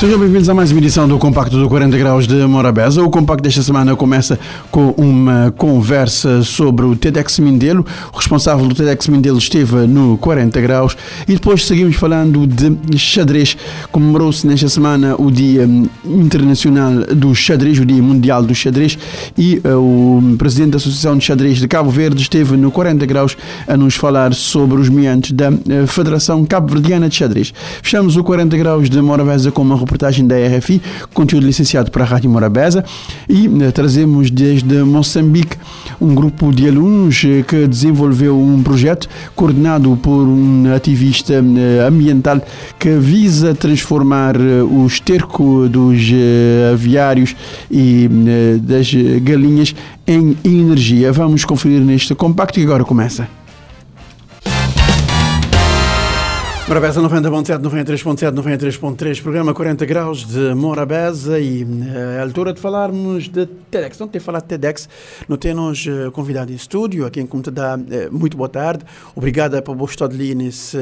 Sejam bem-vindos a mais uma edição do Compacto do 40 Graus de Morabeza. O Compacto desta semana começa com uma conversa sobre o TEDx Mindelo. O responsável do TEDx Mindelo esteve no 40 Graus e depois seguimos falando de xadrez. Comemorou-se nesta semana o Dia Internacional do Xadrez, o Dia Mundial do Xadrez e uh, o presidente da Associação de Xadrez de Cabo Verde esteve no 40 Graus a nos falar sobre os meandros da uh, Federação Cabo-Verdiana de Xadrez. Fechamos o 40 Graus de Morabeza com uma reportagem da RFI, conteúdo licenciado para a Rádio Morabeza, e eh, trazemos desde Moçambique um grupo de alunos eh, que desenvolveu um projeto coordenado por um ativista eh, ambiental que visa transformar o esterco dos aviários e das galinhas em energia. Vamos conferir neste compacto que agora começa. Morabeza 90.7, 93.7, 93.3, programa 40 graus de Morabeza e é a altura de falarmos de TEDx. Não ter falado de TEDx, não temos uh, convidado em estúdio, a quem como te dá uh, muito boa tarde. Obrigada por estar ali nesse,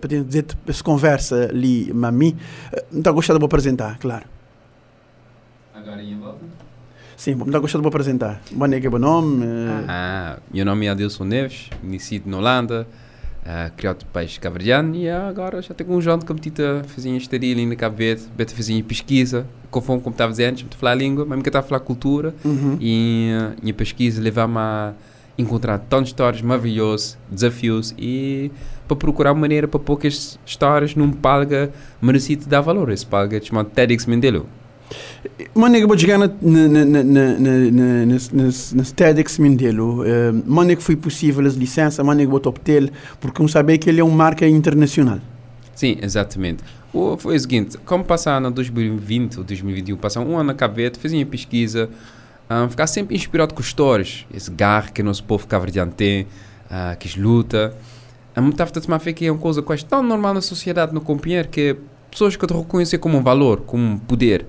para dizer essa conversa ali, mami. Não gostado de vou apresentar, claro. Agora em volta? Sim, não está gostado de vou apresentar. Bom dia, bom nome. Ah, meu nome é Adilson Neves, nascido na Holanda uh, criado país cabo-verdiano e agora já tenho um joão de competita fazia estadia ali na Cabo Verde, beta fazia pesquisa, conforme como estava dizendo, antes, falar a língua, mas me estava a falar cultura uhum. e uh, minha pesquisa levava-me a encontrar tantas histórias maravilhosas, desafios e para procurar uma maneira para poucas histórias num palga merecido dar valor. Esse palga chamado TEDx Mendelo. Uh, maneira que foi possível as licenças, maneira que vou obter, porque não sabia que ele é uma marca internacional. Sim, exatamente. O, foi o seguinte, como passar no 2020 ou 2021, passar um ano na Verde, fazia minha pesquisa, um, ficar sempre inspirado com histórias, esse garra que o nosso povo cabo tem, uh, que luta. A tomar que é uma coisa quase tão normal na sociedade, no companheiro, que pessoas que eu reconhecer como um valor, como um poder.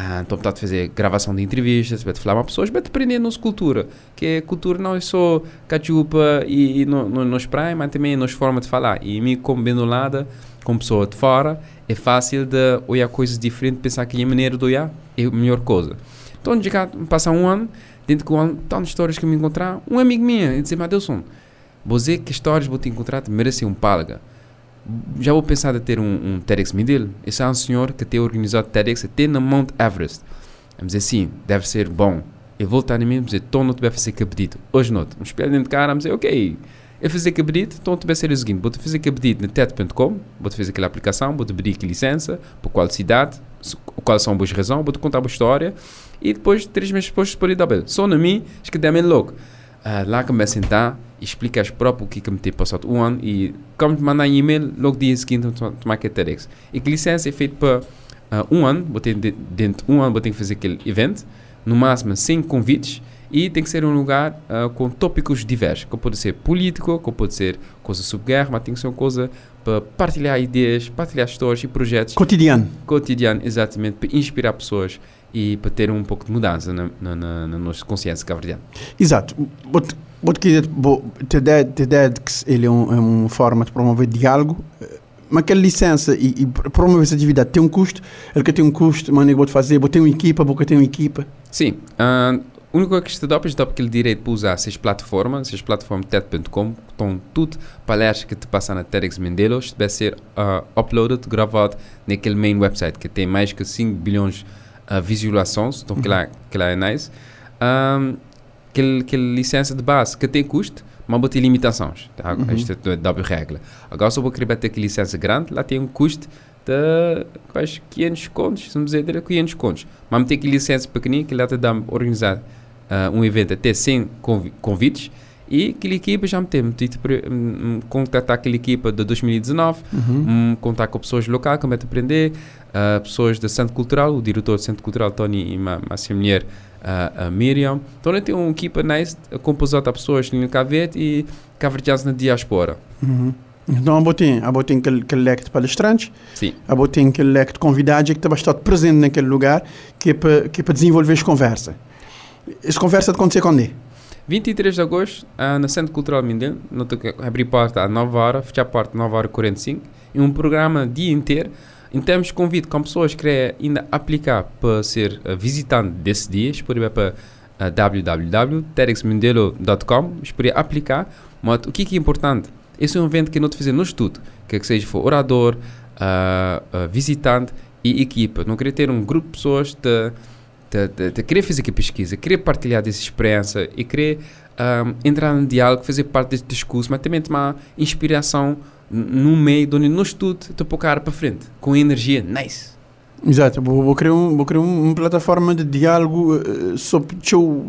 Ah, então, portanto, fazer gravação de entrevistas, vai falar com pessoas, vai aprender nossa cultura. Que cultura não é só cachupa e, e no, no, nos praia, mas também nos forma de falar. E como bem lado, como pessoa de fora, é fácil de olhar coisas diferentes, pensar que a maneira de olhar é a melhor coisa. Então, de cá, passar um ano, dentro de um ano, tantas histórias que me encontrar, um amigo meu, ele disse, Madelson, você que histórias vou te encontrar, merece um palga já vou pensar em ter um, um TEDx. Esse é um senhor que tem organizado TEDx até na Mount Everest. Vamos dizer assim, deve ser bom. Vou estar em mim, dizer, então não te vai fazer cabedito. Hoje não, um espelho dentro de cara, vamos dizer, ok, eu fazer cabedito, então te vai ser o seguinte, vou-te fazer cabedito na TED.com, vou-te fazer aquela aplicação, vou-te abrir aqui licença, por qual cidade, quais são as boas razões, vou-te contar uma história, e depois, três meses depois, por dar Só na mim, acho que dá-me louco. Uh, lá que me sentar, explicas próprio o que que me tem passado um ano e como te mandar um e-mail logo dia seguinte tomar que TEDx. E que licença é feita para uh, um ano, vou ter dentro de um ano vou ter que fazer aquele evento, no máximo 100 convites e tem que ser um lugar uh, com tópicos diversos, que pode ser político, que pode ser coisa sobre guerra, mas tem que ser uma coisa para partilhar ideias, partilhar histórias e projetos. Cotidiano. Cotidiano, exatamente, para inspirar pessoas e para ter um pouco de mudança na, na, na, na nossa consciência cabo Exato. Porque TEDx ele é, um, é uma forma de promover diálogo, eh, mas aquela licença e, e promover essa atividade tem um custo, ele que tem um custo, mas vou fazer, vou ter uma equipa, vou ter uma equipa. Sim. Uh, a única coisa que está dá é aquele direito para usar essas plataformas, essas plataformas TED.com, estão tudo palestras que te passam na TEDx Mendelos, deve ser uh, uploaded, gravado naquele main website que tem mais que 5 bilhões de uh, visualizações, então que, lá, que lá é nice. Um, aquele, aquele licença de base que tem custo, mas ter limitações. Tá? Uhum. Isto é W regra. Agora, se eu vou querer ter aquela licença grande, lá tem um custo de quase 500 contos, vamos dizer, 500 contos. Mas ter aquela licença pequenina, que lá te dá organizar uh, um evento até 100 convites, e aquela equipa já me tem metido um, contatar aquela equipa de 2019, uhum. um, contar com pessoas locais, como é aprender, uh, pessoas do Centro Cultural, o diretor do Centro Cultural, Tony, e uma, uma mulher, a, a Miriam. Então, ele tem uma equipa nice, composta de pessoas no Cavete e caverdianos na diaspora. Uhum. Então, a botem, a botem aquele, aquele leque de palestrantes, Sim. a botem aquele leque de convidados que estava estar presente naquele lugar, que é para, que é para desenvolver as conversas. Essa conversa de acontecer quando é? 23 de agosto, ah, no Centro Cultural Mindelo, abrir porta às 9 horas, fechar a porta às 9 horas e 45, e um programa dia inteiro. Em termos de convite, com pessoas que querem ainda aplicar para ser uh, visitante desse dia, ir para uh, www.tedxmindelo.com, podem aplicar. Mas o que é, que é importante? Esse é um evento que não te fazer no estudo, que, que seja for orador, uh, visitante e equipa. Não queria ter um grupo de pessoas de, de, de, de querer fazer aqui pesquisa, querer partilhar dessa experiência e querer um, entrar no diálogo, fazer parte desse discurso, mas também tomar inspiração no meio, onde no estudo, te pôr para frente, com energia nice. Exato, vou, vou criar, um, vou criar uma plataforma de diálogo uh, sobre o seu,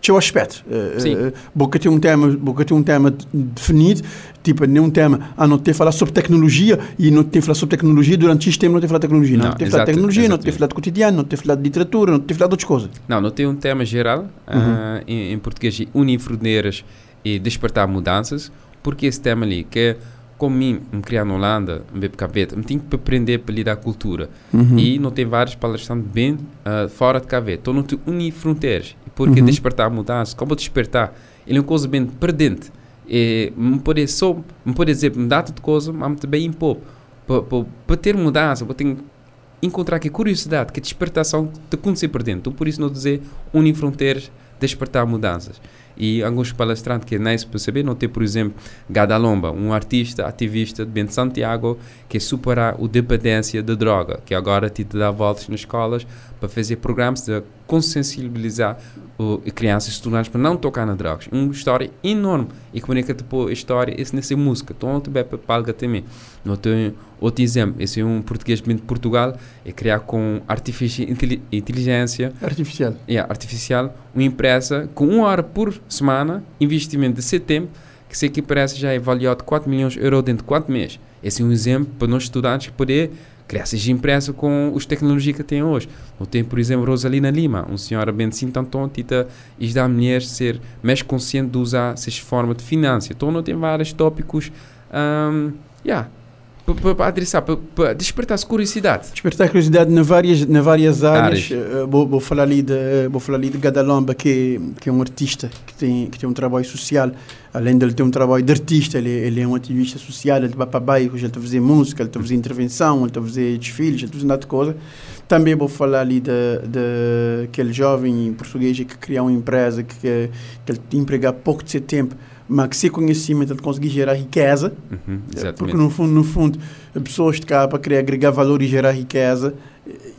seu aspecto. Uh, Sim. Uh, vou ter um tema, vou ter um tema definido, tipo, nenhum tema, ah, não ter falar sobre tecnologia e não ter falar sobre tecnologia durante este tempo, não ter falar tecnologia. Não, Não, ter falar tecnologia, não ter exatamente. falar de cotidiano, não ter falar de literatura, não ter falar de outras coisas. Não, não tem um tema geral, ah, em, em português, unir fronteiras e despertar mudanças, porque esse tema ali, que é como mim, me criar na Holanda, me beber cabeta, me tenho que aprender para lidar com a cultura. E não tem vários palestrantes bem ah, fora de cabeta. Então não te unir fronteiras. Porque Uhum. despertar mudanças, como despertar, ele é uma coisa bem perdente. E me pode só, me pode dizer, me dá de coisa, mas também impor. Para ter mudança, eu tenho encontrar que curiosidade, que despertação de acontecer por dentro. Então, por isso, não dizer unir fronteiras, despertar mudanças. E alguns palestrantes que para saber, não tem, por exemplo, Gadalomba, um artista, ativista de Bento Santiago, que superar a dependência da droga, que agora te dá voltas nas escolas para fazer programas de consciencializar o, crianças e estudantes para não tocar nas drogas. Uma história enorme. E comunica depois a história, esse nessa música. Então, tiver para palga também. Não tem outro exemplo. Esse é um português de Portugal, é criar com artificial inteli- inteligência Artificial. yeah, artificial uma empresa com uma hora por semana, investimento de setembro, que sei que empresa já é avaliado 4 milhões de euros dentro de 4 meses. Esse é um exemplo para nós estudantes poder criar essas empresas com as tecnologias que tem hoje. Não tem, por exemplo, Rosalina Lima, uma senhora bem assim tanto tita e da mulher ser mais consciente de usar essas formas de finanças. Então não tem vários tópicos um, yeah, para adressar, para despertar curiosidade. Despertar curiosidade na várias, na várias áreas. Áreas. Eh, vou, vou falar ali de, vou falar ali de Gadalomba, que, que é um artista que tem, que tem um trabalho social. Além de ele ter um trabalho de artista, ele, ele é um ativista social, ele vai para bairros, ele está a fazer música, ele está a fazer intervenção, ele está a fazer desfiles, ele está a fazer nada de coisa. Também vou falar ali aquele jovem português que criou uma empresa que, que ele emprega pouco de seu tempo, mas que sem conhecimento ele conseguir gerar riqueza. Uhum, Porque exatamente. no fundo, no fundo, pessoas de cá para querer agregar valor e gerar riqueza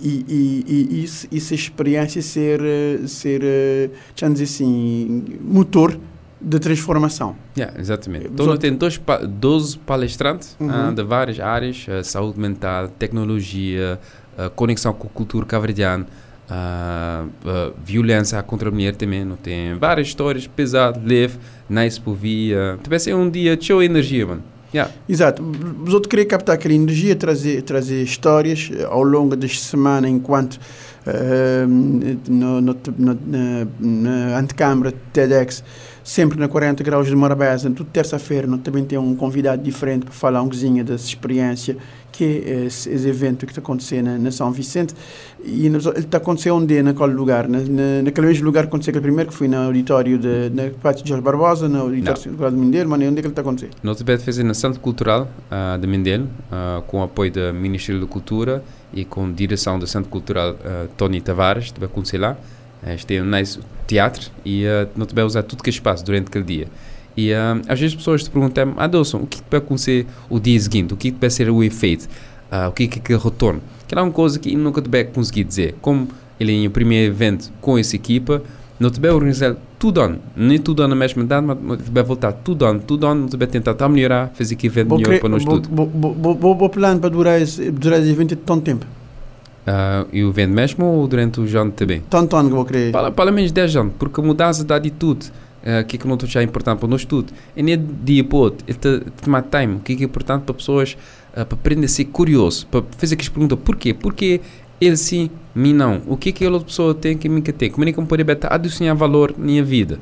e, e, e isso, isso é experiência ser, eh, ser eh, vamos dizer assim, motor de transformação. Yeah, exatamente. Eh, Então, os nós temos dois pa 12 palestrantes Uhum. ah, de várias áreas: ah, saúde mental, tecnologia, conexão com a cultura caverdiana, ah, violência contra a mulher também. Não tem várias histórias pesadas, leve, nice por via. Também ser um dia de show energia, mano. Yeah. Exato. Os outros queriam captar aquela energia, trazer, trazer histórias eh, ao longo das semanas, enquanto eh, no, no, no, na, na antecâmara TEDx, sempre na 40 graus de Morabeza, tudo terça-feira, também tem um convidado diferente para falar um cozinha dessa experiência, que é esse, esse evento que está acontecendo na, na São Vicente. E ele está acontecendo onde? Naquele lugar? Na, na, naquele mesmo lugar que aconteceu aquele primeiro, que foi no auditório de, na Pátio de Jorge Barbosa, no auditório Central de Mindeiro, mas onde é que ele está acontecendo? Nós também fazemos na Centro Cultural ah, de Mindelo, ah, com o apoio do Ministério da Cultura e com direção do Centro Cultural ah, Tony Tavares, também acontecer lá. Este é um nice teatro e uh, nós também usar tudo que é espaço durante aquele dia. E ah, às vezes as pessoas te perguntam, Adolson, o que vai acontecer o dia seguinte? O que vai ser o efeito? Ah, o que é que é retorno? Que é uma coisa que nunca te vai conseguir dizer. Como ele é o primeiro evento com essa equipa, não te vai organizar tudo ano. Nem tudo ano na mesma data, mas te vai voltar tudo ano. Tudo ano, te vai tentar tá melhorar, fazer que evento melhor para nós tudo. vou plano para durar esse, durar esse evento de tanto tempo. Ah, e o evento mesmo ou durante o ano também? Tanto ano que vou querer. Pelo menos 10 anos, porque a mudança de atitude, ah, que é que não é importante para nós tudo, é nem de dia para o outro, é te- te tomar time, o que é que é importante para pessoas, ah, para aprender a ser curioso, para fazer aquelas perguntas, porquê? Porquê ele sim, mim não? O que é que a outra pessoa tem que mim que tem? Como é que eu poderia adicionar valor na minha vida?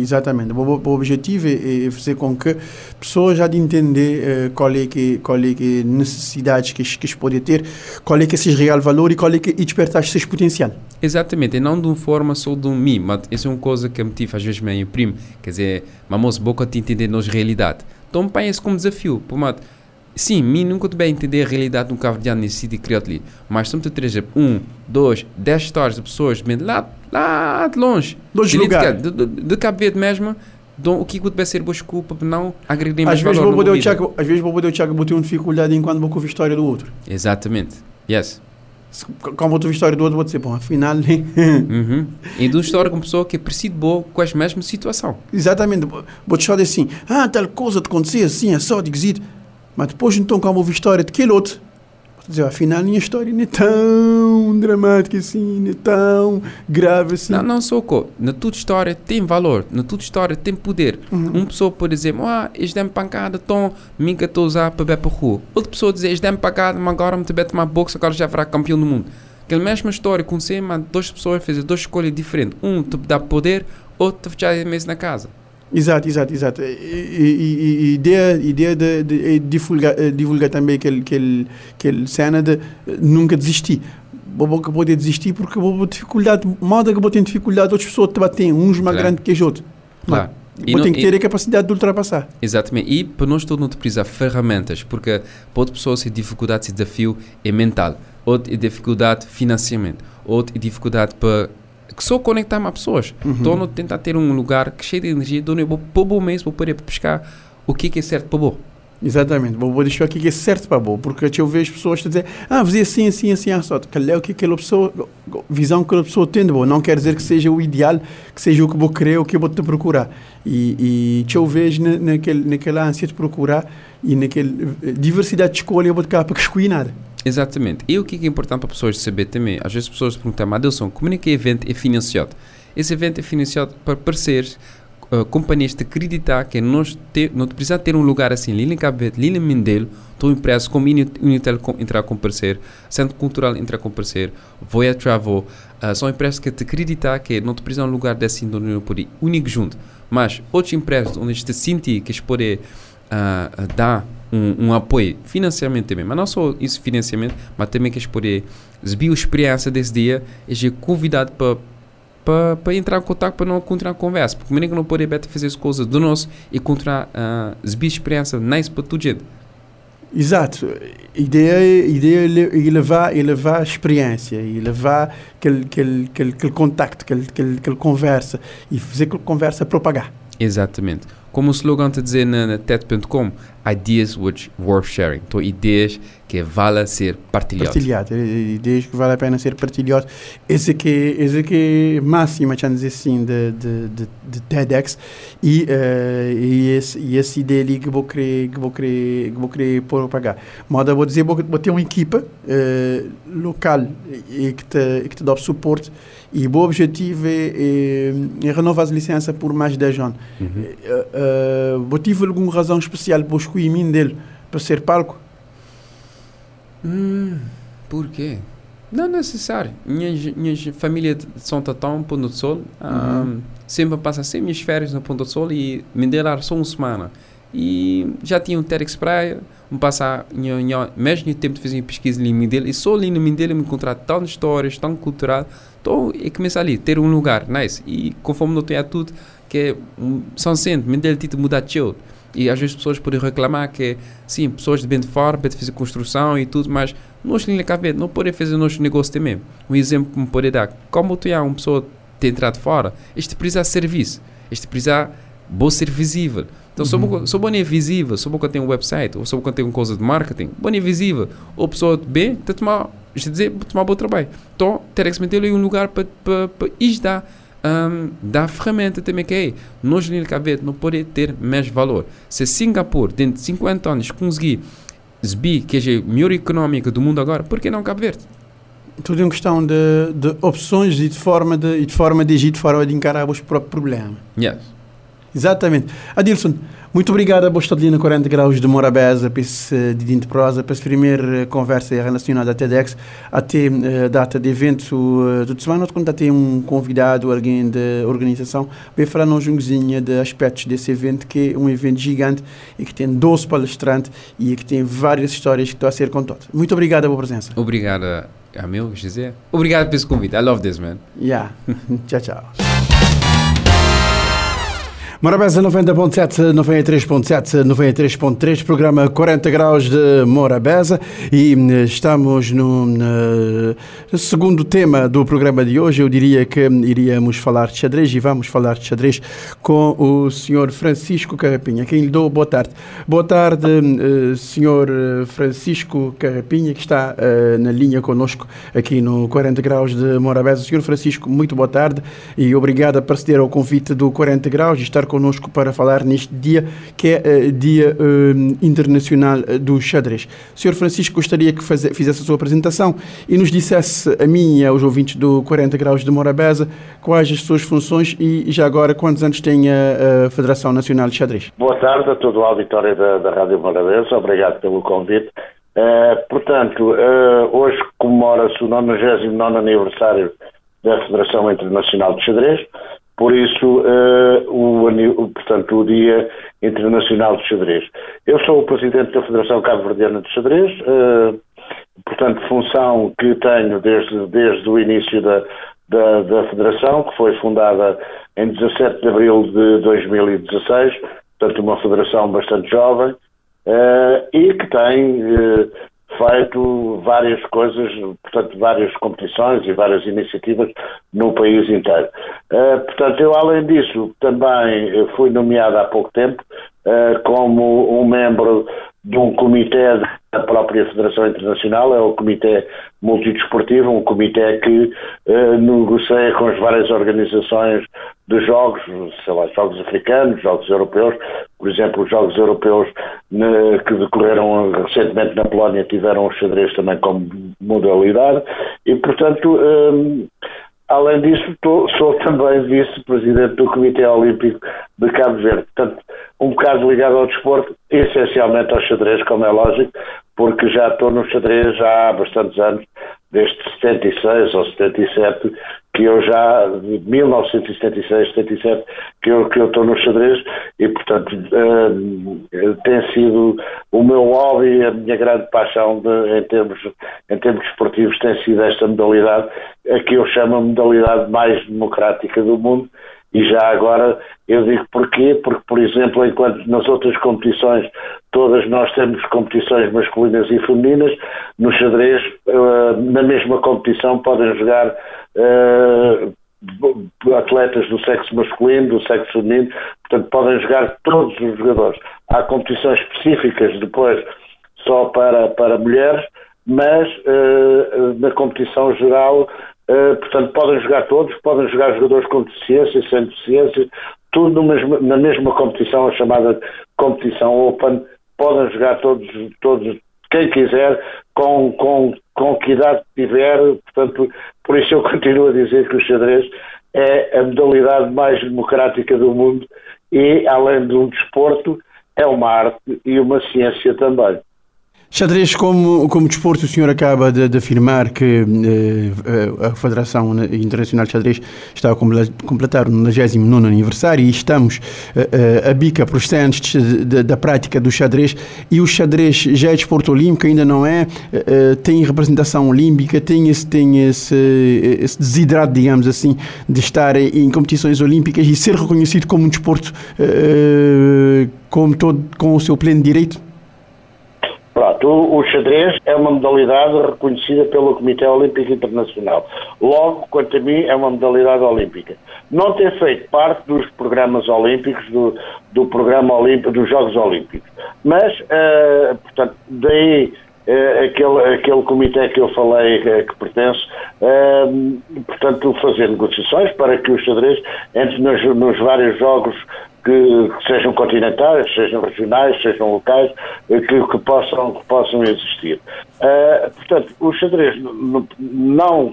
Exatamente. O, objetivo é, é fazer com que pessoas já de entender eh, qual é que qual é que é necessidades que que podem ter, qual é que é esse real valor e qual é que e despertar esse potencial. Exatamente, e não de uma forma só de um mim, mas isso é uma coisa que me tive às vezes me imprime, quer dizer, mas moço, boca te entender nossa realidade. Então põe isso como desafio, por mato, sim, mim nunca te bem entender a realidade de um cabo-verdiano nesse sítio criado ali, mas me te trazer um, dois, dez histórias de pessoas de lá, lá de longe, Dois de, lugares. de, de, de Cabo Verde mesmo, o que vai ser desculpa para não agredir mais Às vezes valor vou poder o. Tiago, às vezes vou poder o Tiago botar uma dificuldade enquanto vou ouvir a história do outro. Exatamente, yes. Como vou ouvir a história do outro, vou dizer, bom, afinal, né? Uhum. E de uma história com pessoa que é parecida boa com a mesma situação. Exatamente. Vou te dizer assim, ah, tal coisa te acontecer assim, é só de Mas depois, então, como ouvi a história daquele outro, vou dizer, afinal, minha história não é tão dramática assim, não é tão grave assim. Não, não sou co. Na tua história tem valor, na tua história tem poder. Uma pessoa pode dizer, ah, eles dão pancada, então, minha estou a usar para beber para rua. Outra pessoa diz, eles dão pancada, mas agora me te bete uma boxe, agora já será campeão do mundo. Aquela mesma história aconteceu, mas duas pessoas fazem duas escolhas diferentes. Um te dá poder, outro te fechar mesmo na casa. Exato, exato, exato. E, e, e, e ideia, ideia de, de, é divulgar, eh, divulgar também aquele, aquele, aquele cena de eh, nunca desistir. Vou vou poder desistir porque vou ter dificuldade, moda que vou ter dificuldade, outras pessoas te batem, uns mais Claro. grandes que os outros. Claro. E Vou não- ter que e- ter a capacidade de ultrapassar. Exatamente. E para nós todos não te precisar ferramentas, porque para outra pessoa se dificuldade, se desafio é mental, outra é dificuldade financiamento, outra é dificuldade para que só conectar mais pessoas. Então não tentar ter um lugar cheio de energia, onde eu vou para o mesmo, vou poder pescar o que que é certo para o Exatamente. Vou, deixar aqui que é certo para bom, porque eu vejo pessoas a dizer, ah, fazer assim, assim, assim, assim. É o que aquela pessoa, visão que aquela pessoa tem de bom. Não quer dizer que seja o ideal, que seja o que vou querer, o que eu vou te procurar. E, e eu vejo na, naquele, naquela ânsia de procurar e naquela eh, diversidade de escolha, eu vou te cá para escolher nada. Exatamente. E o que é importante para pessoas saber também? Às vezes as pessoas perguntam, Adelson, como é que o evento é financiado? Esse evento é financiado para parceiros, uh, companhias de acreditar que nós te, não precisamos ter um lugar assim, ali em Cabo Verde, ali em Mindelo, estou impresso com Uni- Unitel entrar com parceiro, Centro Cultural entrar com parceiro, Voya Travel, uh, são empresas que te acreditar que não te precisam um lugar desse onde não pode único junto. Mas outras empresas onde te sentir que eles podem uh, uh, dar um, um apoio financeiramente também, mas não só isso financiamento, mas também que podem exibir a experiência desse dia, eles é convidado para para para entrar em contato para não continuar a conversa, porque nem que não pode better fazer as coisas do nosso e continuar a exibir experiência nice para toda gente. Exato. A ideia, a ideia é é levar, é levar a experiência, e levar aquele, aquele, aquele, aquele contacto, aquele, aquele, aquele conversa, e fazer aquela conversa propagar. Exatamente. Como o slogan te dizer na, na TED.com, ideas which worth sharing. Então, ideias que vale ser partilhadas. Partilhado. É- é Ideias que vale a pena ser partilhado. Esse aqui, esse aqui é máxima, deixa dizer assim, de, de, de, de TEDx. E, eh, e, esse, e essa ideia ali que vou querer, que vou querer, que vou querer propagar. Moda, vou dizer, vou, vou ter uma equipa eh, local e que te, que te dá suporte. E o objetivo é, é, é renovar as licenças por mais de 10 anos. Uhum. Eh, vou tive alguma razão especial para escolher mim dele para ser palco? Hum, por quê? Não é necessário. Minha, minha família de São Tatão, Ponto do Sol, ah, sempre passa sempre minhas férias no Ponto do Sol e me deram só uma semana. E já tinha um TEDx Praia, me passar, mesmo no tempo de fazer pesquisa em Mindelo, e só ali no Mindelo me encontrar tão histórias, tão cultural, então e começa ali, ter um lugar, nice. E conforme não tenho tudo, que é um, São Centro, Mindelo tinha mudar de e às vezes as pessoas podem reclamar que, sim, pessoas de bem de fora, de fazer construção e tudo, mas nós na não podem fazer nosso negócio também. Um exemplo que me pode dar, como tu é uma pessoa ter entrado de fora, este precisa de serviço, este precisa bom ser visível. Então, uhum. sou bom é visível, sou bom que tem um website, ou sou bom que tem uma coisa de marketing, bom é visível, ou pessoa de bem, está a tomar, isto dizer, tomar bom trabalho. Então, ter que meter ali um lugar para para para isto dar um, dá ferramenta também que é nós no Cabo Verde não pode ter mais valor. Se Singapura, dentro de 50 anos, conseguir exibir que é a melhor económica do mundo agora, por que não Cabo Verde? Tudo é uma questão de, de opções e de forma de, e de forma de agir, de forma de encarar os próprios problemas. Yes. Exatamente. Adilson, Muito obrigado a Bostadina 40 Graus de Morabeza para esse de prosa, para essa primeira conversa relacionada à TEDx, até a data de evento uh, semana, quando tem um convidado, alguém da organização, para falar um jungozinho de aspectos desse evento, que é um evento gigante e que tem 12 palestrantes e que tem várias histórias que estão a ser contadas. Muito obrigado pela presença. Obrigado a meu, José. Obrigado por esse convite. I love this, man. Yeah. tchau, tchau. Morabeza 90.7, 93.7, 93.3, programa 40 graus de Morabeza e eh, estamos no, no, segundo tema do programa de hoje. Eu diria que iríamos falar de xadrez e vamos falar de xadrez com o senhor Francisco Carrapinha, quem lhe dou boa tarde. Boa tarde, eh, senhor Francisco Carrapinha, que está na linha conosco aqui no 40 graus de Morabeza. Senhor Francisco, muito boa tarde e obrigado a aceder ao convite do 40 graus e estar connosco para falar neste dia, que é uh, Dia uh, Internacional do Xadrez. Sr. Francisco, gostaria que fizesse a sua apresentação e nos dissesse a mim e aos ouvintes do 40 Graus de Morabeza quais as suas funções e já agora quantos anos tem a, a Federação Nacional de Xadrez. Boa tarde a todo o auditório da, da Rádio Morabeza, obrigado pelo convite. Uh, portanto, hoje comemora-se o 99 aniversário da Federação Internacional de Xadrez. Por isso, uh, o, portanto, o Dia Internacional de Xadrez. Eu sou o presidente da Federação Cabo-Verdiana de Xadrez, uh, portanto, função que tenho desde, desde o início da, da, da, Federação, que foi fundada em 17 de abril de 2016, portanto, uma federação bastante jovem, uh, e que tem feito várias coisas, portanto, várias competições e várias iniciativas no país inteiro. Uh, portanto, eu, além disso, também fui nomeado há pouco tempo uh, como um membro de um comitê da própria Federação Internacional, é o Comitê Multidesportivo, um comitê que uh, negocia com as várias organizações de jogos, sei lá, jogos africanos, jogos europeus, por exemplo, os jogos europeus ne, que decorreram recentemente na Polónia tiveram o xadrez também como modalidade. E, portanto, um, além disso, tô, sou também vice-presidente do Comitê Olímpico de Cabo Verde. Portanto, um bocado ligado ao desporto, essencialmente ao xadrez, como é lógico, porque já estou no xadrez há bastantes anos, desde 76 ou 77, que eu já, de 1976, 77, que eu, que eu estou no xadrez e, portanto, uh, tem sido o meu hobby, a minha grande paixão de, em, termos, em termos esportivos tem sido esta modalidade, a que eu chamo a modalidade mais democrática do mundo. E já agora eu digo porquê, porque, por exemplo, enquanto nas outras competições todas nós temos competições masculinas e femininas, no xadrez, uh, na mesma competição podem jogar uh, atletas do sexo masculino, do sexo feminino, portanto podem jogar todos os jogadores. Há competições específicas depois só para, para mulheres, mas uh, na competição geral Uh, portanto, podem jogar todos, podem jogar jogadores com deficiência, sem deficiência, tudo na mesma competição, a chamada competição Open, podem jogar todos, todos quem quiser, com, com, com que idade tiver, portanto, por isso eu continuo a dizer que o xadrez é a modalidade mais democrática do mundo e, além de um desporto, é uma arte e uma ciência também. Xadrez, como, como desporto, o senhor acaba de, de afirmar que eh, a Federação Internacional de Xadrez está a completar o 99 aniversário e estamos eh, a bica para os centros da prática do xadrez e o xadrez já é desporto olímpico, ainda não é, eh, tem representação olímpica, tem esse, tem esse, esse desidrato, digamos assim, de estar em competições olímpicas e ser reconhecido como um desporto eh, como todo, com o seu pleno direito? Pronto, o, o, xadrez é uma modalidade reconhecida pelo Comitê Olímpico Internacional. Logo, quanto a mim, é uma modalidade olímpica. Não tem feito parte dos programas olímpicos, do, do programa olímpico, dos Jogos Olímpicos. Mas, uh, portanto, daí uh, aquele, aquele comitê que eu falei uh, que pertence, portanto, fazer negociações para que o xadrez entre nos, nos vários jogos que, que, sejam continentais, sejam regionais, sejam locais, eh, que, que possam, que possam existir. Uh, portanto, o xadrez não,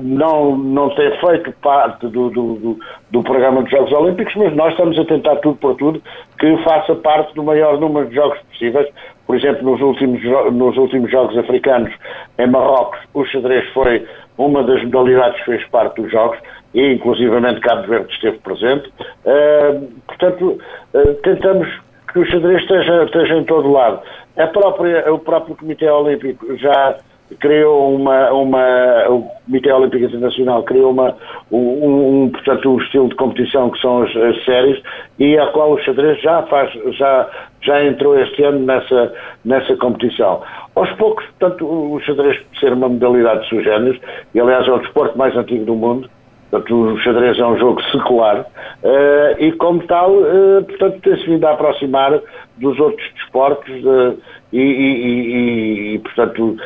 não, não tem feito parte do, do, do, programa dos Jogos Olímpicos, mas nós estamos a tentar tudo por tudo que faça parte do maior número de jogos possíveis. Por exemplo, nos últimos, nos últimos Jogos Africanos em Marrocos, o xadrez foi uma das modalidades que fez parte dos Jogos e inclusivamente Cabo Verde esteve presente. Uh, portanto, uh, tentamos que o xadrez esteja, esteja em todo lado. A própria, o próprio Comitê Olímpico já criou uma, uma o Comitê Olímpico Internacional criou uma, um, um, portanto, um estilo de competição que são as, as, séries e a qual o xadrez já faz, já, já entrou este ano nessa, nessa competição. Aos poucos, portanto, o xadrez ser uma modalidade de géneros, e aliás é o desporto mais antigo do mundo, Portanto, o xadrez é um jogo secular uh, e, como tal, uh, portanto, tem-se vindo a aproximar dos outros desportos uh, e, e, e, portanto,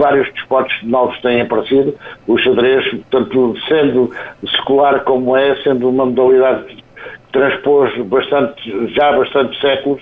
vários desportos novos têm aparecido. O xadrez, portanto, sendo secular como é, sendo uma modalidade transpôs bastante, já bastante séculos,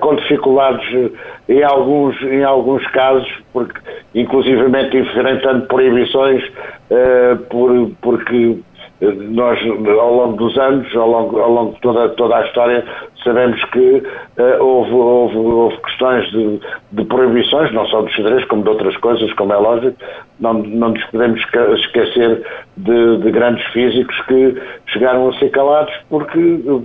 com dificuldades em alguns, em alguns casos, porque inclusivamente enfrentando proibições eh, por, porque nós, ao longo dos anos, ao longo, ao longo de toda, toda a história, sabemos que uh, houve, houve, houve, questões de, de, proibições, não só do xadrez, como de outras coisas, como é lógico. Não, não nos podemos esquecer de, de grandes físicos que chegaram a ser calados porque uh,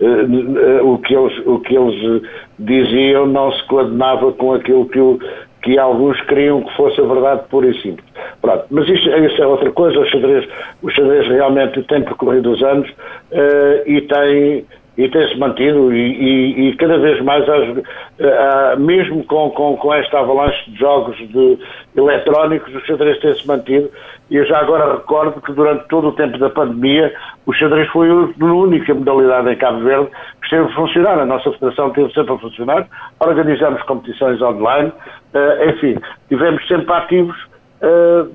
uh, o, que eles, o que eles diziam não se coordenava com aquilo que o, que alguns queriam que fosse a verdade pura e simples. Pronto, mas isto, isso é outra coisa, o xadrez, o xadrez realmente tem percorrido os anos uh, e tem e tem-se mantido e, e, e, cada vez mais, uh, mesmo com, com, com, esta avalanche de jogos de eletrónicos, o xadrez tem-se mantido e eu já agora recordo que durante todo o tempo da pandemia o xadrez foi a única modalidade em Cabo Verde que esteve a funcionar, a nossa federação esteve sempre a funcionar, organizamos competições online, uh, enfim, tivemos sempre ativos uh,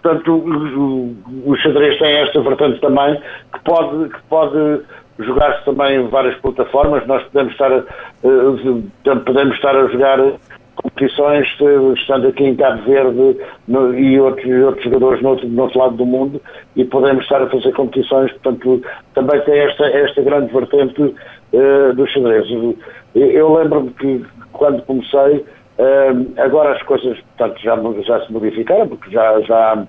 portanto, o, o, xadrez tem esta vertente também, que pode, que pode jogar-se também em várias plataformas. Nós podemos estar uh, podemos estar a jogar competições, uh, estando aqui em Cabo Verde no, e outros, outros jogadores no outro, no outro lado do mundo, e podemos estar a fazer competições. Portanto, também tem esta, esta grande vertente uh, do xadrez. Eu lembro-me que quando comecei, agora as coisas portanto, já, já se modificaram, porque já, já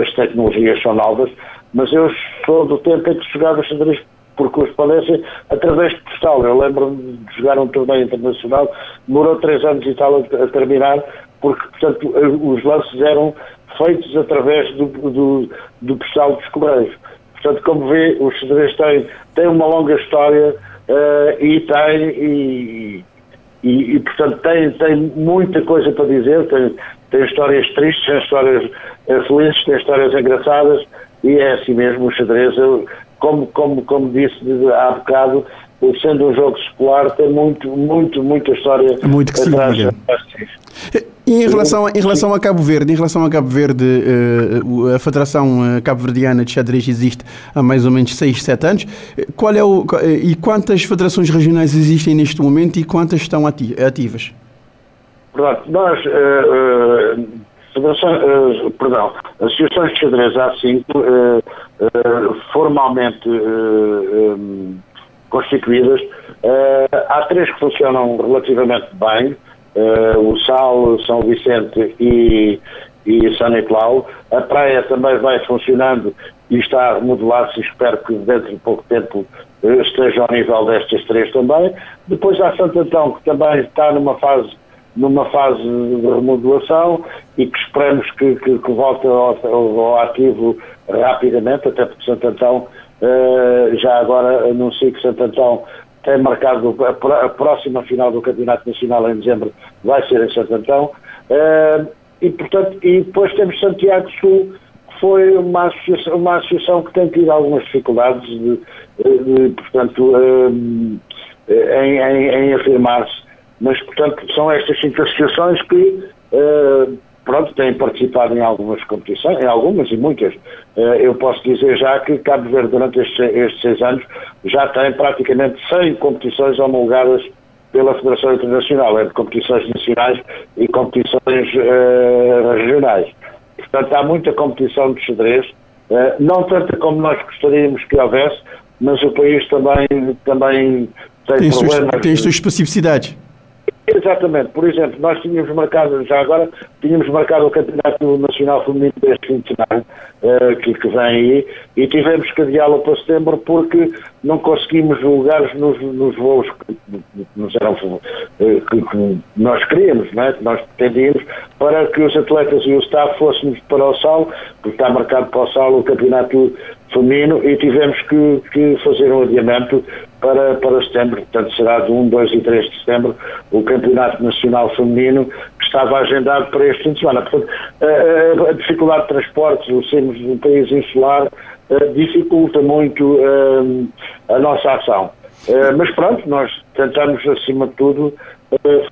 as tecnologias são novas, mas eu sou do tempo em que jogava xadrez por correspondência através de postal. Eu lembro-me de jogar um torneio internacional, demorou três anos e tal a, a terminar, porque, portanto, os lances eram feitos através do, do, do postal dos Correios. Portanto, como vê, o xadrez tem, tem uma longa história uh, e tem, e, e, e, portanto, tem, tem muita coisa para dizer, tem, tem histórias tristes, tem histórias uh, felizes, tem histórias engraçadas, e é assim mesmo o xadrez, eu, como, como, como disse há bocado, sendo um jogo secular, tem muito, muito, muita história muito que atrás. E em relação, em relação a Cabo Verde, em relação a Cabo Verde, uh, a Federação eh, Cabo-Verdiana de Xadrez existe há mais ou menos 6, 7 anos. Qual é o, e quantas federações regionais existem neste momento e quantas estão ativas? Pronto, nós uh, uh, perdão, associações de xadrez há cinco uh, uh, formalmente um, constituídas. há três que funcionam relativamente bem, o Sal, São Vicente e, e São Nicolau. A praia também vai funcionando e está a remodelar-se espero que dentro de pouco tempo esteja ao nível destas três também. Depois há Santo Antão, que também está numa fase numa fase de remodelação e que esperamos que, que, que volte ao, ao, ativo rapidamente, até porque Santo Antão, uh, já agora anuncio que Santo Antão tem marcado a, a, próxima final do Campeonato Nacional em dezembro, vai ser em Santo Antão. Uh, e, portanto, e depois temos Santiago Sul, que foi uma associação, uma associação que tem tido algumas dificuldades, de, de, portanto, uh, em, em, em afirmar-se mas, portanto, são estas cinco associações que, uh, pronto, têm participado em algumas competições, em algumas e muitas. Uh, eu posso dizer já que Cabo Verde, durante estes, estes seis anos, já tem praticamente 100 competições homologadas pela Federação Internacional, entre competições nacionais e competições uh, regionais. Portanto, há muita competição de xadrez, uh, não tanta como nós gostaríamos que houvesse, mas o país também, também tem, tem problemas. Suas, tem as suas especificidades. Exatamente. Por exemplo, nós tínhamos marcado, já agora, tínhamos marcado o Campeonato Nacional Feminino deste fim de semana, uh, que, que vem aí, e tivemos que adiá-lo para setembro porque não conseguimos lugares nos, nos voos que, nos eram, uh, que, que, nós queríamos, não é? que nós pretendíamos, para que os atletas e o staff fôssemos para o Sal, porque está marcado para o Sal o Campeonato Feminino, e tivemos que, que fazer um adiamento para, para setembro, portanto será de 1, 2 e 3 de setembro o Campeonato Nacional Feminino que estava agendado para este fim de semana. Portanto, a, a dificuldade de transportes, o sermos um país insular, dificulta muito a nossa ação. Mas pronto, nós tentamos acima de tudo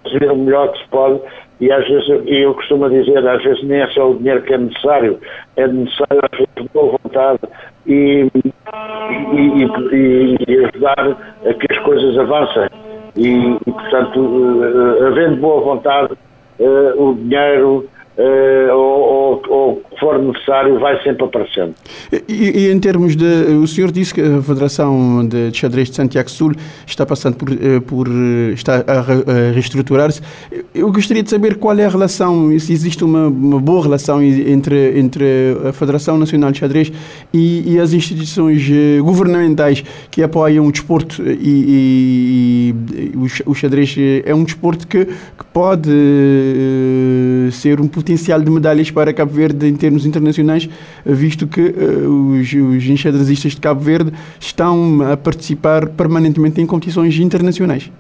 fazer o melhor que se pode e às vezes, e eu costumo dizer, às vezes nem é só o dinheiro que é necessário, é necessário às vezes boa vontade e, e, e, e, ajudar a que as coisas avancem. E, portanto, uh, havendo boa vontade, uh, o dinheiro uh, ou, ou, for necessário, vai sempre aparecendo. E, e, em termos de. O senhor disse que a Federação de Xadrez de Santiago Sul está passando por. Eh, por está a, a reestruturar-se. Eu gostaria de saber qual é a relação, se existe uma, uma boa relação entre, entre a Federação Nacional de Xadrez e, e as instituições eh, governamentais que apoiam o desporto e, e o, o xadrez é um desporto que, que pode ser um potencial de medalhas para Cabo Verde em termos internacionais, visto que uh, os, os enxadrezistas de Cabo Verde estão a participar permanentemente em competições internacionais.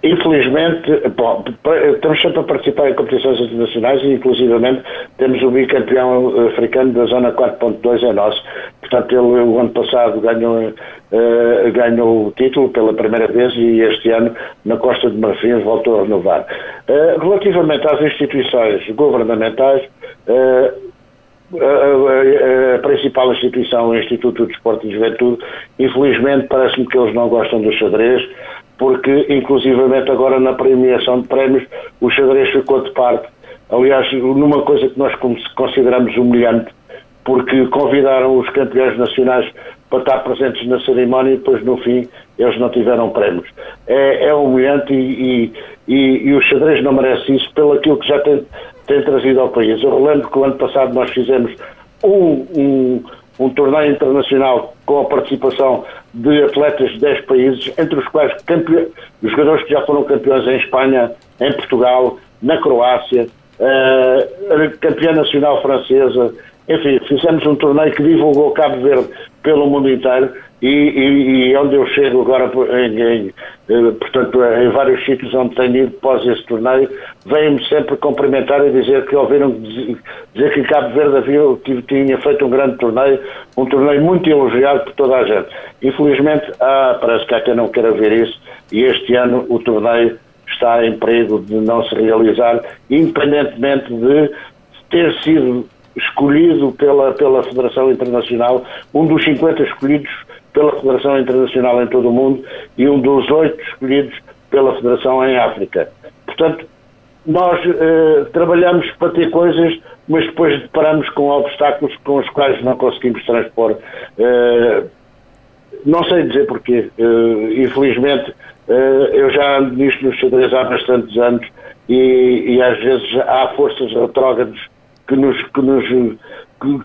Infelizmente, bom, estamos sempre a participar em competições internacionais e, inclusivamente, temos o bicampeão africano da Zona 4.2 é nosso. Portanto, ele, o ano passado, ganhou, uh, ganhou o título pela primeira vez e este ano, na Costa de Marfim, voltou a renovar. Uh, relativamente às instituições governamentais, uh, a, principal instituição, o Instituto de Desporto e Juventude, infelizmente parece-me que eles não gostam do xadrez, porque inclusivamente agora na premiação de prémios o xadrez ficou de parte. Aliás, numa coisa que nós consideramos humilhante, porque convidaram os campeões nacionais para estar presentes na cerimónia e depois no fim eles não tiveram prémios. É, é humilhante e, e, e, e, o xadrez não merece isso pelo aquilo que já tem, tem trazido ao país. Eu relembro que o ano passado nós fizemos um, um, um torneio internacional com a participação de atletas de 10 países, entre os quais os jogadores que já foram campeões em Espanha, em Portugal, na Croácia, uh, campeã nacional francesa, enfim, fizemos um torneio que divulgou Cabo Verde pelo mundo inteiro e, e, e onde eu chego agora, em, em, eh, portanto, em vários sítios onde tenho ido após esse torneio, vêm-me sempre cumprimentar e dizer que ouviram dizer que Cabo Verde havia, tinha feito um grande torneio, um torneio muito elogiado por toda a gente. Infelizmente, ah, parece que há quem não queira ver isso e este ano o torneio está em perigo de não se realizar, independentemente de ter sido escolhido pela, pela Federação Internacional, um dos 50 escolhidos pela Federação Internacional em todo o mundo e um dos oito escolhidos pela Federação em África. Portanto, nós eh, trabalhamos para ter coisas, mas depois deparamos com obstáculos com os quais não conseguimos transpor. Eh, não sei dizer porquê. Eh, infelizmente, eh, eu já ando nisto nos xadrez há bastantes anos e, e às vezes há forças retrógradas que nos, que nos que,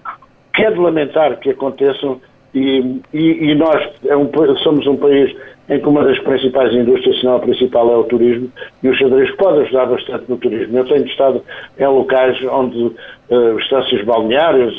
que é de lamentar que aconteçam e, e, e nós é um, somos um país em que uma das principais indústrias, se não a principal, é o turismo, e o xadrez pode ajudar bastante no turismo. Eu tenho estado em locais onde uh, estâncias balneárias,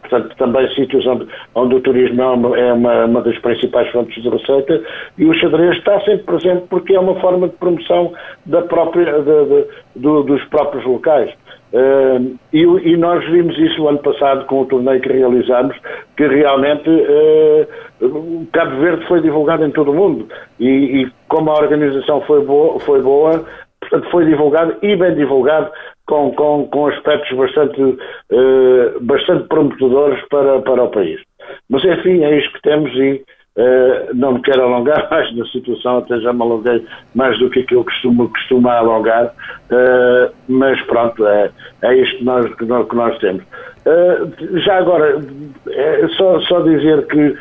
portanto, também sítios onde, onde o turismo é, uma, é uma, uma, das principais fontes de receita, e o xadrez está sempre presente porque é uma forma de promoção da própria, de, de, do, dos próprios locais. Uh, e, e, nós vimos isso o ano passado com o torneio que realizamos, que realmente uh, Cabo Verde foi divulgado em todo o mundo. E, e, como a organização foi boa, foi boa, portanto foi divulgado e bem divulgado com, com, com aspectos bastante, uh, bastante prometedores para, para o país. Mas enfim, é isto que temos e Uh, não me quero alongar mais na situação, até já me alonguei mais do que aquilo que costumo, costumo alongar, uh, mas pronto, é, é isto que nós, que nós, que nós temos. Uh, já agora, é só, só dizer que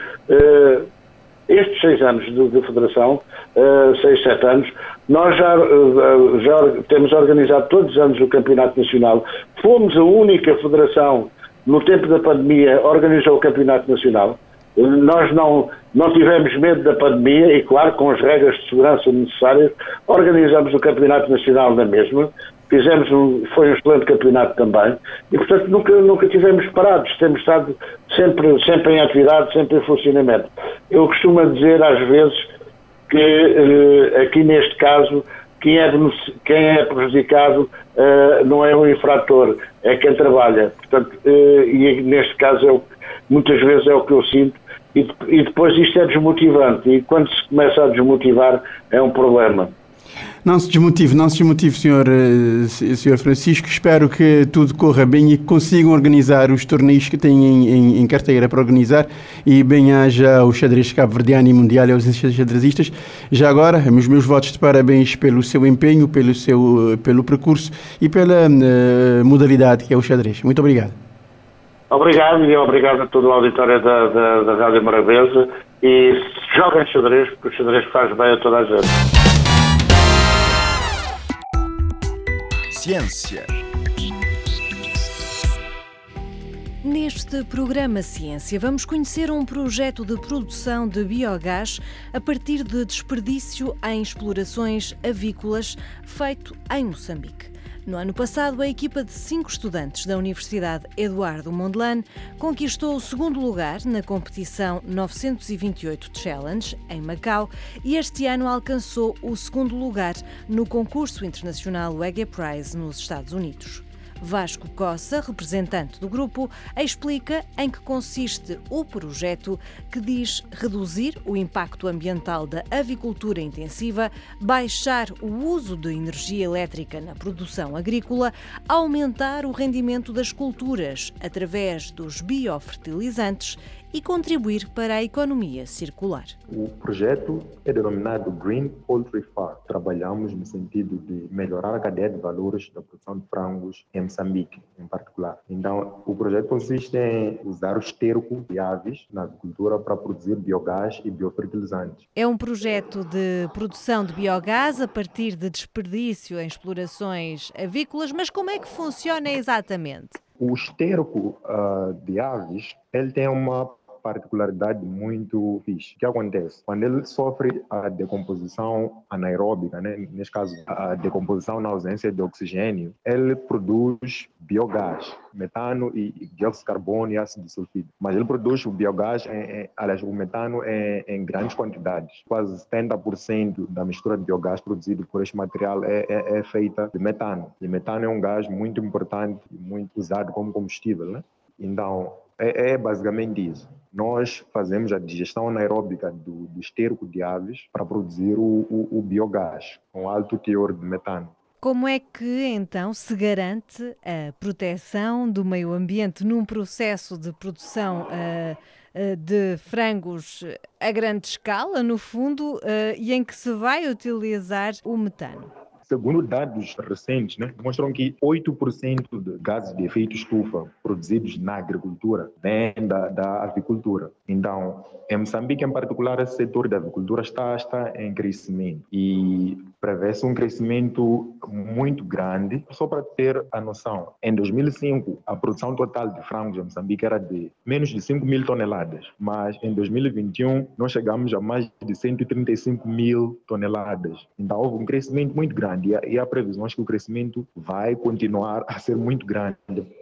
estes seis anos de, de federação, seis, sete anos, nós já, já temos organizado todos os anos o Campeonato Nacional, fomos a única federação no tempo da pandemia organizou o Campeonato Nacional. Nós não, não tivemos medo da pandemia e, claro, com as regras de segurança necessárias, organizamos o Campeonato Nacional na mesma. Fizemos um, foi um excelente campeonato também e, portanto, nunca, nunca tivemos parados. Temos estado sempre, sempre em atividade, sempre em funcionamento. Eu costumo dizer, às vezes, que eh, aqui neste caso, quem é, quem é prejudicado uh, não é o infrator, é quem trabalha. Portanto, uh, e neste caso é o, muitas vezes é o que eu sinto, e, e depois isto é desmotivante, e quando se começa a desmotivar é um problema. Não se desmotive, não se desmotive, senhor, eh, senhor Francisco. Espero que tudo corra bem e que consigam organizar os torneios que têm em, em, em carteira para organizar e bem haja o xadrez cabo-verdiano e mundial e aos xadrezistas. Já agora, os meus votos de parabéns pelo seu empenho, pelo, seu, pelo percurso e pela uh, modalidade que é o xadrez. Muito obrigado. Obrigado e obrigado a todo o auditório da, da, da Rádio Maravilhosa e joguem xadrez, porque o xadrez faz bem a toda a gente. Ciência. Neste programa Ciência, vamos conhecer um projeto de produção de biogás a partir de desperdício em explorações avícolas feito em Moçambique. No ano passado, a equipa de cinco estudantes da Universidade Eduardo Mondlane conquistou o segundo lugar na competição 928 Challenge, em Macau, e este ano alcançou o segundo lugar no concurso internacional WEGE Prize nos Estados Unidos. Vasco Coça, representante do grupo, explica em que consiste o projeto que diz reduzir o impacto ambiental da avicultura intensiva, baixar o uso de energia elétrica na produção agrícola, aumentar o rendimento das culturas através dos biofertilizantes e contribuir para a economia circular. O projeto é denominado Green Poultry Farm. Trabalhamos no sentido de melhorar a cadeia de valores da produção de frangos em Moçambique, em particular. Então, o projeto consiste em usar o esterco de aves na agricultura para produzir biogás e biofertilizantes. É um projeto de produção de biogás a partir de desperdício em explorações avícolas, mas como é que funciona exatamente? O esterco uh, de aves ele tem uma particularidade muito fixe. O que acontece? Quando ele sofre a decomposição anaeróbica, né? neste caso, a decomposição na ausência de oxigênio, ele produz biogás, metano e dióxido de carbono e ácido sulfídrico. Mas ele produz o biogás, em, em, aliás, o metano em, em grandes quantidades. Quase 70% da mistura de biogás produzido por este material é, é, é feita de metano. E metano é um gás muito importante muito usado como combustível. Né? Então, é, é basicamente isso nós fazemos a digestão anaeróbica do, do esterco de aves para produzir o, o, o biogás com alto teor de metano. Como é que então se garante a proteção do meio ambiente num processo de produção uh, de frangos a grande escala, no fundo, uh, e em que se vai utilizar o metano? Segundo dados recentes, né, mostram que 8% de gases de efeito estufa produzidos na agricultura vêm da, da avicultura. Então, em Moçambique, em particular, esse setor da avicultura está, está em crescimento e prevê-se um crescimento muito grande. Só para ter a noção, em 2005, a produção total de frangos em Moçambique era de menos de 5 mil toneladas, mas em 2021 nós chegamos a mais de 135 mil toneladas. Então, houve um crescimento muito grande e há previsões que o crescimento vai continuar a ser muito grande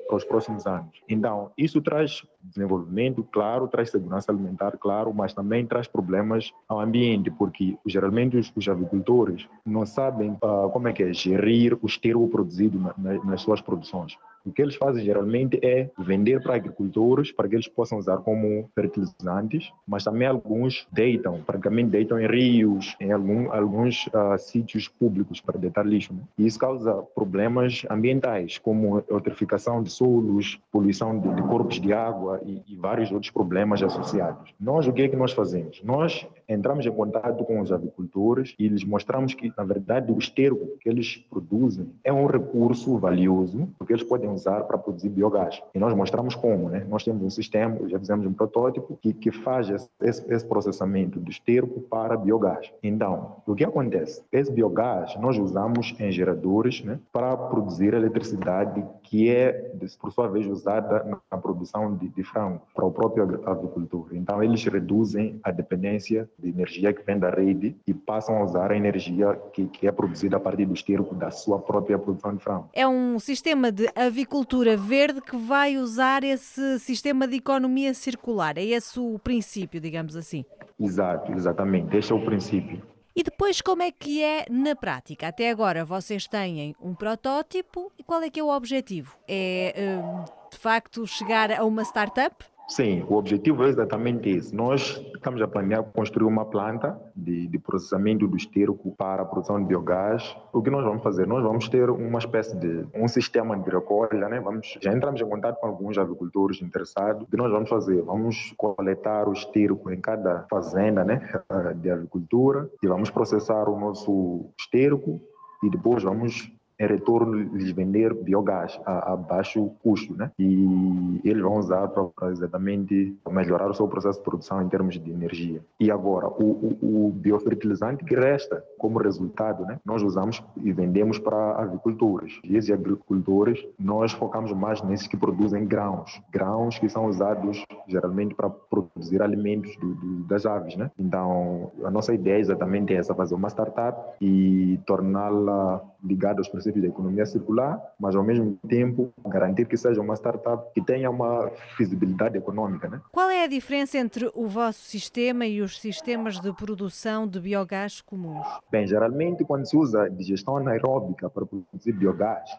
para os próximos anos. Então, isso traz desenvolvimento, claro, traz segurança alimentar, claro, mas também traz problemas ao ambiente, porque geralmente os, os agricultores não sabem uh, como é que é gerir o esterco produzido na, na, nas suas produções. O que eles fazem geralmente é vender para agricultores para que eles possam usar como fertilizantes, mas também alguns deitam, praticamente deitam em rios, em algum, alguns uh, sítios públicos para deitar lixo. Né? E isso causa problemas ambientais, como eutrificação de solos, poluição de, de corpos de água e, e, vários outros problemas associados. Nós, o que é que nós fazemos? Nós entramos em contato com os agricultores e lhes mostramos que, na verdade, o esterco que eles produzem é um recurso valioso, porque eles podem usar para produzir biogás. E nós mostramos como, né? Nós temos um sistema, já fizemos um protótipo que, que faz esse, esse processamento do esterco para biogás. Então, o que acontece? Esse biogás nós usamos em geradores né, para produzir eletricidade que é, por sua vez, usada na produção de, de frango para o próprio agricultor. Então, eles reduzem a dependência de energia que vem da rede e passam a usar a energia que, que é produzida a partir do esterco da sua própria produção de frango. É um sistema de avicultura verde que vai usar esse sistema de economia circular. É esse o princípio, digamos assim. Exato, exatamente. Este é o princípio. E depois como é que é na prática? Até agora vocês têm um protótipo e qual é que é o objetivo? É hum, de facto chegar a uma startup? Sim, o objetivo é exatamente esse. Nós estamos a planear construir uma planta de, de, processamento do esterco para a produção de biogás. O que nós vamos fazer? Nós vamos ter uma espécie de um sistema de recolha, né? Vamos, já entramos em contato com alguns agricultores interessados. O que nós vamos fazer? Vamos coletar o esterco em cada fazenda, né, de agricultura e vamos processar o nosso esterco e depois vamos em retorno lhes vender biogás a, a, baixo custo, né? E eles vão usar para exatamente melhorar o seu processo de produção em termos de energia. E agora, o, o, o biofertilizante que resta como resultado, né? Nós usamos e vendemos para agricultores. E esses agricultores, nós focamos mais nesses que produzem grãos. Grãos que são usados geralmente para produzir alimentos do, do, das aves, né? Então, a nossa ideia é exatamente essa, fazer uma startup e torná-la ligada aos princípios da economia circular, mas ao mesmo tempo garantir que seja uma startup que tenha uma feasibilidade econômica. Né? Qual é a diferença entre o vosso sistema e os sistemas de produção de biogás comuns? Bem, geralmente quando se usa digestão anaeróbica para produzir biogás,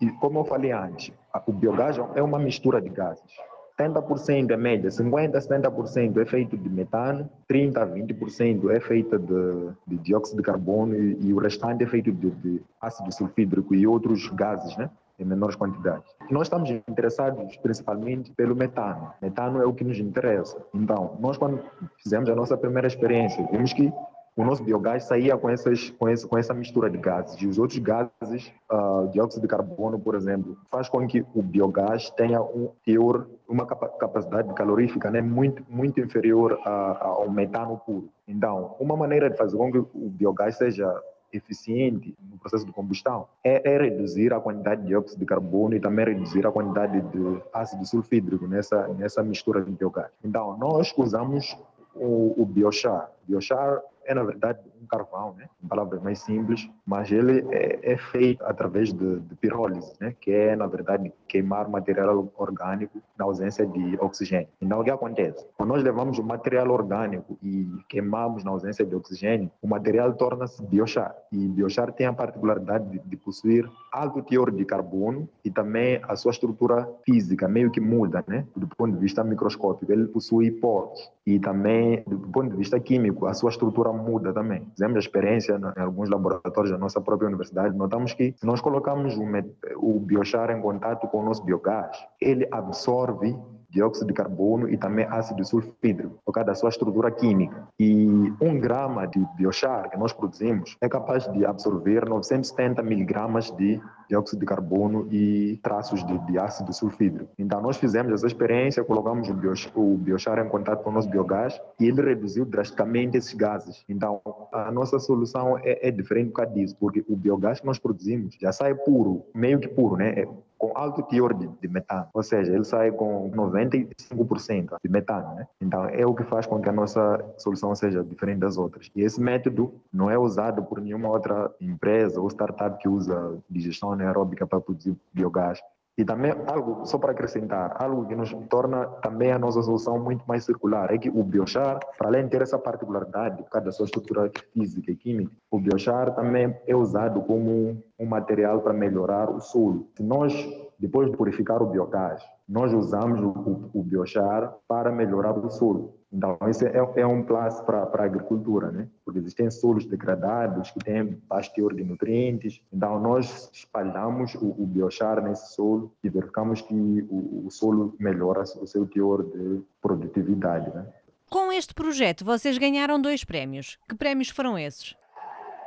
e como eu falei antes, o biogás é uma mistura de gases. 70% é média, 50%, 70% é feito de metano, 30%, 20% é feito de, de, dióxido de carbono e, e, o restante é feito de, de, ácido sulfídrico e outros gases, né? Em menores quantidades. Nós estamos interessados principalmente pelo metano. Metano é o que nos interessa. Então, nós quando fizemos a nossa primeira experiência, vimos que o nosso biogás saía com, essas, com, essa, com essa mistura de gases. E os outros gases, uh, dióxido de carbono, por exemplo, faz com que o biogás tenha um teor, uma capacidade calorífica né, muito, muito inferior a, ao metano puro. Então, uma maneira de fazer com que o biogás seja eficiente no processo de combustão é, é, reduzir a quantidade de dióxido de carbono e também reduzir a quantidade de ácido sulfídrico nessa, nessa mistura de biogás. Então, nós usamos o, o biochar. Biochar é, na verdade, um carvão, né? em palavras mais simples, mas ele é, é feito através de, de, pirólise, né? que é, na verdade, queimar material orgânico na ausência de oxigênio. Então, o que acontece? Quando nós levamos o material orgânico e queimamos na ausência de oxigênio, o material torna-se biochar. E biochar tem a particularidade de, de possuir alto teor de carbono e também a sua estrutura física meio que muda, né? do ponto de vista microscópico. Ele possui poros e também, do ponto de vista químico, a sua estrutura muda também. Fizemos a experiência em alguns laboratórios da nossa própria universidade, notamos que se nós colocamos o, o biochar em contato com o nosso biogás, ele absorve dióxido de carbono e também ácido sulfídrico, por causa da sua estrutura química. E um grama de biochar que nós produzimos é capaz de absorver 970 miligramas de dióxido de carbono e traços de, de, ácido sulfídrico. Então, nós fizemos essa experiência, colocamos o, biochar, o biochar em contato com o nosso biogás e ele reduziu drasticamente esses gases. Então, a nossa solução é, é diferente por causa disso, porque o biogás que nós produzimos já sai puro, meio que puro, né? É com alto teor de, de, metano, ou seja, ele sai com 95% de metano, né? Então é o que faz com que a nossa solução seja diferente das outras. E esse método não é usado por nenhuma outra empresa ou startup que usa digestão anaeróbica para produzir biogás. E também algo, só para acrescentar, algo que nos torna também a nossa solução muito mais circular, é que o biochar, para além de ter essa particularidade por causa da sua estrutura física e química, o biochar também é usado como um material para melhorar o solo. Se nós depois de purificar o biogás, nós usamos o, o, o biochar para melhorar o solo. Então, isso é, é um plus para a agricultura, né? Porque existem solos degradados que têm baixo teor de nutrientes. Então, nós espalhamos o, o biochar nesse solo e verificamos que o, o solo melhora o seu teor de produtividade, né? Com este projeto, vocês ganharam dois prémios. Que prémios foram esses?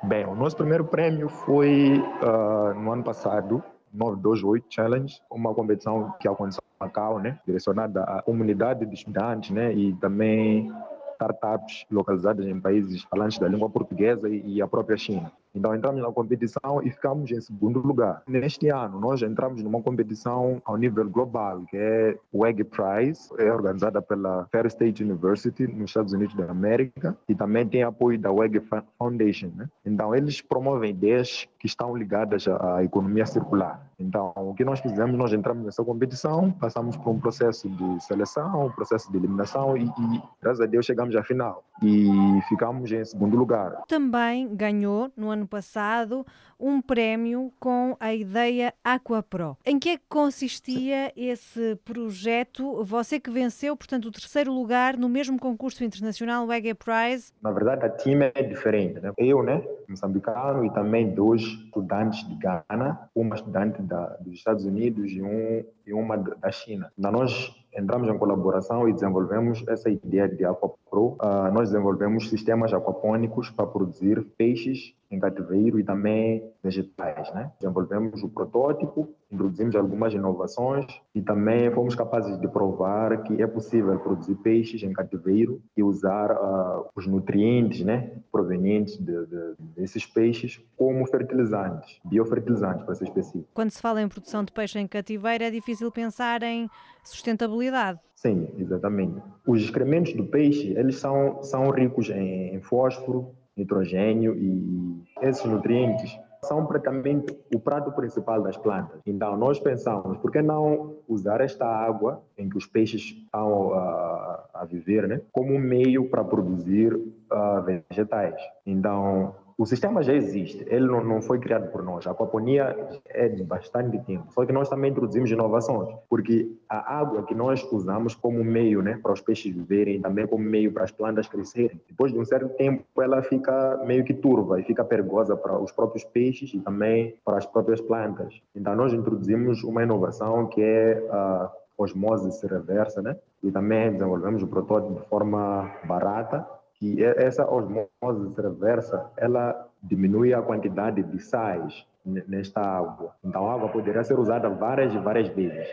Bem, o nosso primeiro prémio foi uh, no ano passado, 928 Challenge, uma competição que aconteceu em Macau, né, direcionada à comunidade de estudantes, né, e também startups localizadas em países falantes da língua portuguesa e a própria China. Então entramos na competição e ficamos em segundo lugar. Neste ano nós entramos numa competição ao nível global, que é o Egg Prize, é organizada pela Fair State University nos Estados Unidos da América e também tem apoio da WEG Foundation. Né? Então eles promovem ideias que estão ligadas à economia circular. Então o que nós fizemos, nós entramos nessa competição, passamos por um processo de seleção, um processo de eliminação e, e graças a Deus chegamos à final e ficamos em segundo lugar. Também ganhou no ano ano passado um prémio com a ideia AquaPro. Em que é que consistia esse projeto? Você que venceu, portanto, o terceiro lugar no mesmo concurso internacional, o Ega Prize. Na verdade, a time é diferente. Né? Eu, né, moçambicano, e também dois estudantes de Gana, uma estudante da, dos Estados Unidos e, um, e uma da China. Nós entramos em colaboração e desenvolvemos essa ideia de AquaPro. Uh, nós desenvolvemos sistemas aquapônicos para produzir peixes em cativeiro e também vegetais. Né? Desenvolvemos o protótipo, introduzimos algumas inovações e também fomos capazes de provar que é possível produzir peixes em cativeiro e usar uh, os nutrientes né, provenientes de, de, desses peixes como fertilizantes, biofertilizantes para ser específico. Quando se fala em produção de peixe em cativeiro, é difícil pensar em sustentabilidade. Sim, exatamente. Os excrementos do peixe, eles são, são ricos em, em fósforo, nitrogênio e esses nutrientes são praticamente o prato principal das plantas. Então, nós pensamos, por que não usar esta água em que os peixes estão uh, a viver, né, como um meio para produzir uh, vegetais? Então, o sistema já existe, ele não, não foi criado por nós. A aquaponia é de bastante tempo. Só que nós também introduzimos inovações, porque a água que nós usamos como meio né, para os peixes viverem, também como meio para as plantas crescerem, depois de um certo tempo ela fica meio que turva e fica perigosa para os próprios peixes e também para as próprias plantas. Então nós introduzimos uma inovação que é a osmose reversa, né? E também desenvolvemos o protótipo de forma barata que essa osmose reversa, ela diminui a quantidade de sais nesta água. Então, a água poderia ser usada várias e várias vezes.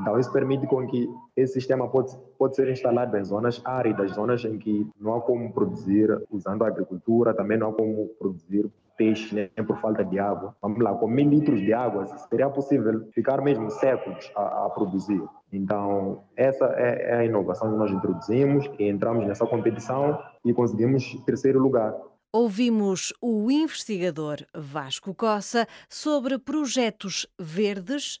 Então, isso permite com que esse sistema pode, pode ser instalado em zonas áridas, zonas em que não há como produzir usando a agricultura, também não há como produzir peixe né, por falta de água. Vamos lá, com mil litros de água seria possível ficar mesmo secos a, a produzir. Então, essa é, é, a inovação que nós introduzimos e entramos nessa competição e conseguimos terceiro lugar. Ouvimos o investigador Vasco Coça sobre projetos verdes